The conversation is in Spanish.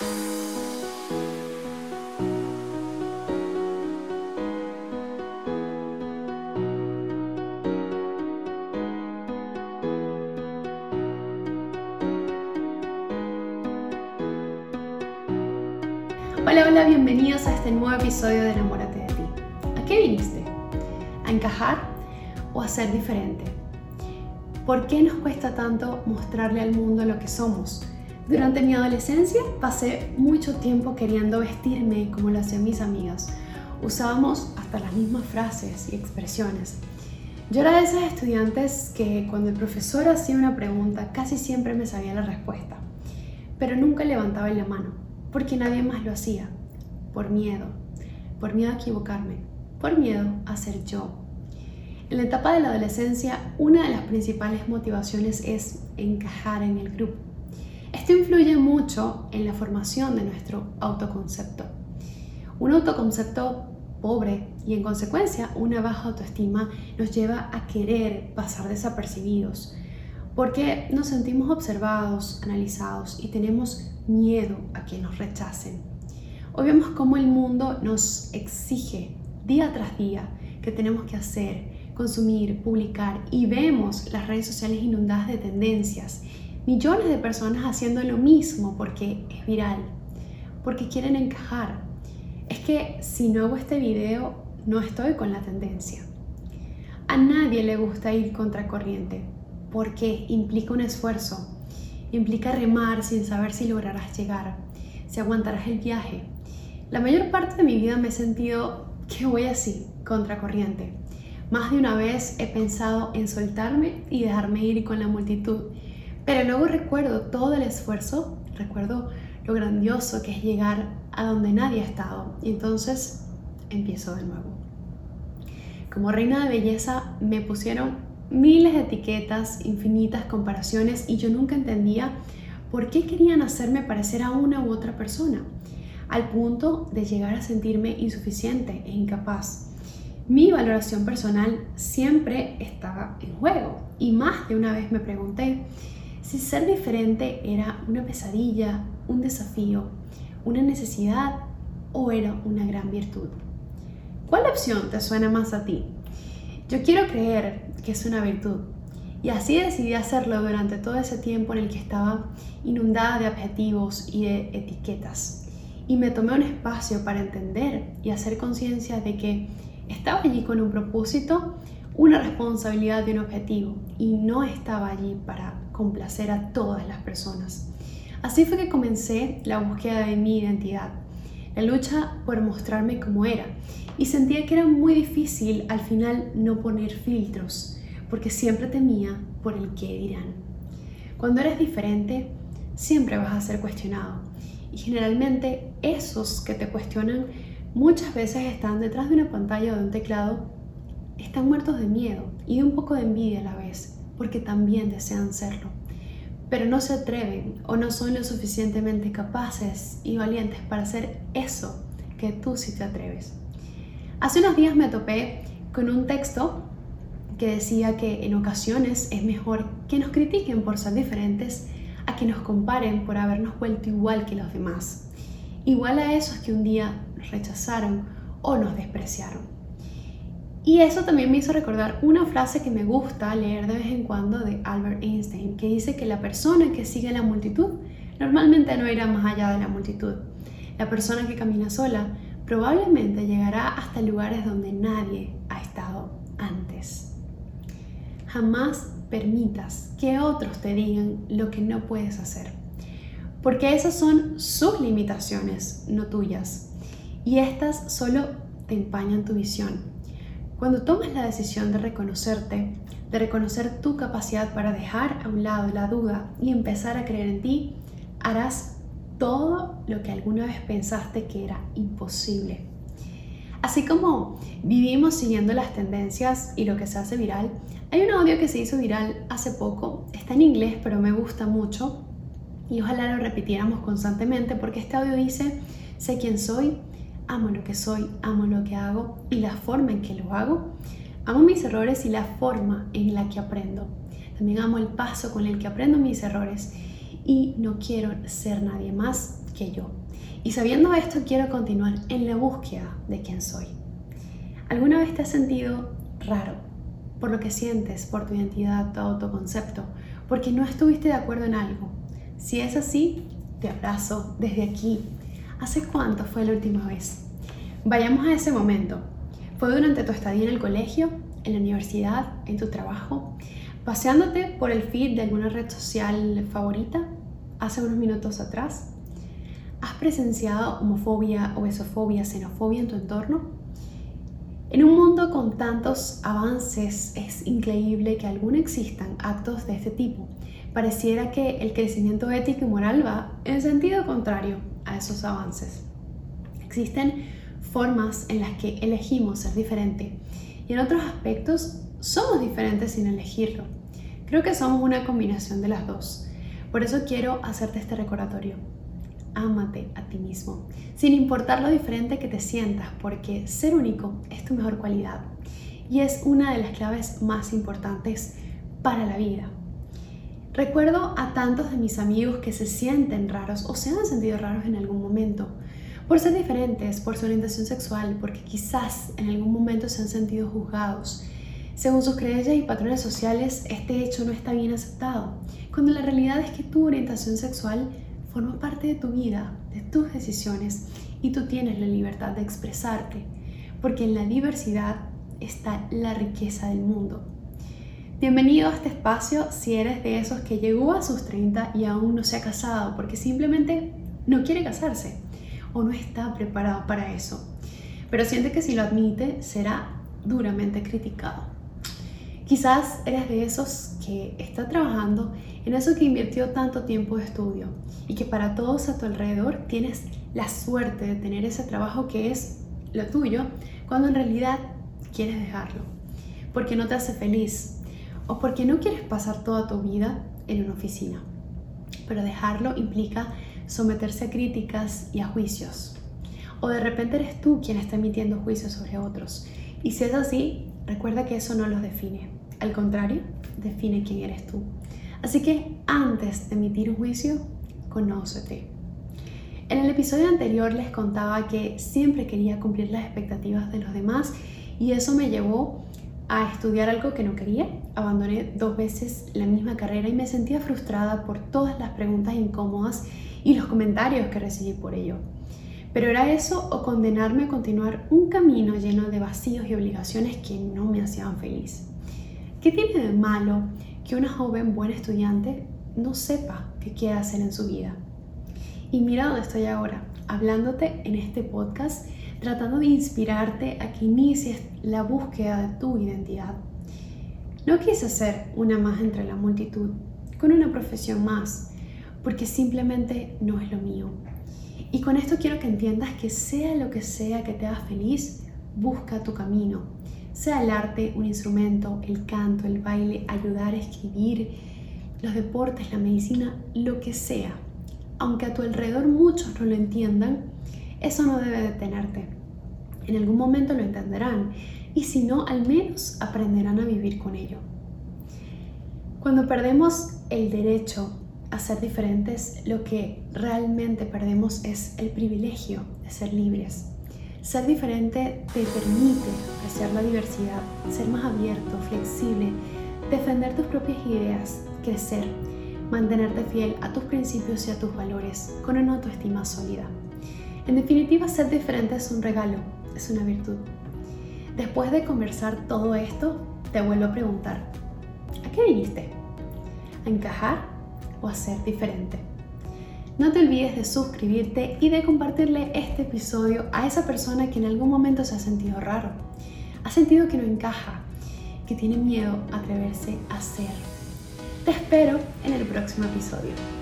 Hola, hola, bienvenidos a este nuevo episodio de Enamórate de ti. ¿A qué viniste? ¿A encajar o a ser diferente? ¿Por qué nos cuesta tanto mostrarle al mundo lo que somos? Durante mi adolescencia pasé mucho tiempo queriendo vestirme como lo hacían mis amigas. Usábamos hasta las mismas frases y expresiones. Yo era de esas estudiantes que cuando el profesor hacía una pregunta casi siempre me sabía la respuesta, pero nunca levantaba la mano porque nadie más lo hacía, por miedo, por miedo a equivocarme, por miedo a ser yo. En la etapa de la adolescencia, una de las principales motivaciones es encajar en el grupo. Esto influye mucho en la formación de nuestro autoconcepto. Un autoconcepto pobre y en consecuencia una baja autoestima nos lleva a querer pasar desapercibidos, porque nos sentimos observados, analizados y tenemos miedo a que nos rechacen. Hoy vemos cómo el mundo nos exige día tras día que tenemos que hacer, consumir, publicar y vemos las redes sociales inundadas de tendencias. Millones de personas haciendo lo mismo porque es viral, porque quieren encajar. Es que si no hago este video, no estoy con la tendencia. A nadie le gusta ir contracorriente porque implica un esfuerzo, implica remar sin saber si lograrás llegar, si aguantarás el viaje. La mayor parte de mi vida me he sentido que voy así, contracorriente. Más de una vez he pensado en soltarme y dejarme ir con la multitud, pero luego recuerdo todo el esfuerzo, recuerdo lo grandioso que es llegar a donde nadie ha estado y entonces empiezo de nuevo. Como reina de belleza me pusieron miles de etiquetas, infinitas comparaciones y yo nunca entendía por qué querían hacerme parecer a una u otra persona, al punto de llegar a sentirme insuficiente e incapaz. Mi valoración personal siempre estaba en juego y más de una vez me pregunté si ser diferente era una pesadilla, un desafío, una necesidad o era una gran virtud. ¿Cuál opción te suena más a ti? Yo quiero creer que es una virtud. Y así decidí hacerlo durante todo ese tiempo en el que estaba inundada de objetivos y de etiquetas. Y me tomé un espacio para entender y hacer conciencia de que estaba allí con un propósito, una responsabilidad de un objetivo y no estaba allí para complacer a todas las personas. Así fue que comencé la búsqueda de mi identidad, la lucha por mostrarme como era y sentía que era muy difícil al final no poner filtros, porque siempre temía por el qué dirán. Cuando eres diferente, siempre vas a ser cuestionado y generalmente esos que te cuestionan muchas veces están detrás de una pantalla o de un teclado, están muertos de miedo y de un poco de envidia a la vez, porque también desean serlo pero no se atreven o no son lo suficientemente capaces y valientes para hacer eso que tú sí te atreves. Hace unos días me topé con un texto que decía que en ocasiones es mejor que nos critiquen por ser diferentes a que nos comparen por habernos vuelto igual que los demás. Igual a esos que un día nos rechazaron o nos despreciaron. Y eso también me hizo recordar una frase que me gusta leer de vez en cuando de Albert Einstein, que dice que la persona que sigue la multitud normalmente no irá más allá de la multitud. La persona que camina sola probablemente llegará hasta lugares donde nadie ha estado antes. Jamás permitas que otros te digan lo que no puedes hacer, porque esas son sus limitaciones, no tuyas, y estas solo te empañan tu visión. Cuando tomas la decisión de reconocerte, de reconocer tu capacidad para dejar a un lado la duda y empezar a creer en ti, harás todo lo que alguna vez pensaste que era imposible. Así como vivimos siguiendo las tendencias y lo que se hace viral, hay un audio que se hizo viral hace poco, está en inglés pero me gusta mucho y ojalá lo repitiéramos constantemente porque este audio dice, sé quién soy, amo lo que soy, amo lo que hago y la forma en que lo hago, amo mis errores y la forma en la que aprendo. También amo el paso con el que aprendo mis errores y no quiero ser nadie más que yo. Y sabiendo esto, quiero continuar en la búsqueda de quién soy. ¿Alguna vez te has sentido raro por lo que sientes, por tu identidad, tu autoconcepto, porque no estuviste de acuerdo en algo? Si es así, te abrazo desde aquí. ¿Hace cuánto fue la última vez? Vayamos a ese momento. ¿Fue durante tu estadía en el colegio, en la universidad, en tu trabajo? ¿Paseándote por el feed de alguna red social favorita hace unos minutos atrás? ¿Has presenciado homofobia, obesofobia, xenofobia en tu entorno? En un mundo con tantos avances es increíble que aún existan actos de este tipo. Pareciera que el crecimiento ético y moral va en sentido contrario a esos avances. Existen formas en las que elegimos ser diferente y en otros aspectos somos diferentes sin elegirlo. Creo que somos una combinación de las dos. Por eso quiero hacerte este recordatorio ámate a ti mismo, sin importar lo diferente que te sientas, porque ser único es tu mejor cualidad y es una de las claves más importantes para la vida. Recuerdo a tantos de mis amigos que se sienten raros o se han sentido raros en algún momento, por ser diferentes, por su orientación sexual, porque quizás en algún momento se han sentido juzgados. Según sus creencias y patrones sociales, este hecho no está bien aceptado, cuando la realidad es que tu orientación sexual forma parte de tu vida, de tus decisiones y tú tienes la libertad de expresarte, porque en la diversidad está la riqueza del mundo. Bienvenido a este espacio si eres de esos que llegó a sus 30 y aún no se ha casado porque simplemente no quiere casarse o no está preparado para eso, pero siente que si lo admite será duramente criticado. Quizás eres de esos que está trabajando en eso que invirtió tanto tiempo de estudio y que para todos a tu alrededor tienes la suerte de tener ese trabajo que es lo tuyo cuando en realidad quieres dejarlo, porque no te hace feliz o porque no quieres pasar toda tu vida en una oficina. Pero dejarlo implica someterse a críticas y a juicios. O de repente eres tú quien está emitiendo juicios sobre otros. Y si es así, recuerda que eso no los define. Al contrario, define quién eres tú. Así que antes de emitir un juicio, conócete. En el episodio anterior les contaba que siempre quería cumplir las expectativas de los demás y eso me llevó a estudiar algo que no quería. Abandoné dos veces la misma carrera y me sentía frustrada por todas las preguntas incómodas y los comentarios que recibí por ello. Pero era eso o condenarme a continuar un camino lleno de vacíos y obligaciones que no me hacían feliz. ¿Qué tiene de malo que una joven buena estudiante no sepa qué quiere hacer en su vida? Y mira dónde estoy ahora, hablándote en este podcast, tratando de inspirarte a que inicies la búsqueda de tu identidad. No quise ser una más entre la multitud, con una profesión más, porque simplemente no es lo mío. Y con esto quiero que entiendas que sea lo que sea que te haga feliz, busca tu camino sea el arte, un instrumento, el canto, el baile, ayudar a escribir, los deportes, la medicina, lo que sea. Aunque a tu alrededor muchos no lo entiendan, eso no debe detenerte. En algún momento lo entenderán y si no, al menos aprenderán a vivir con ello. Cuando perdemos el derecho a ser diferentes, lo que realmente perdemos es el privilegio de ser libres. Ser diferente te permite apreciar la diversidad, ser más abierto, flexible, defender tus propias ideas, crecer, mantenerte fiel a tus principios y a tus valores con una autoestima sólida. En definitiva, ser diferente es un regalo, es una virtud. Después de conversar todo esto, te vuelvo a preguntar, ¿a qué viniste? ¿A encajar o a ser diferente? No te olvides de suscribirte y de compartirle este episodio a esa persona que en algún momento se ha sentido raro, ha sentido que no encaja, que tiene miedo a atreverse a ser. Te espero en el próximo episodio.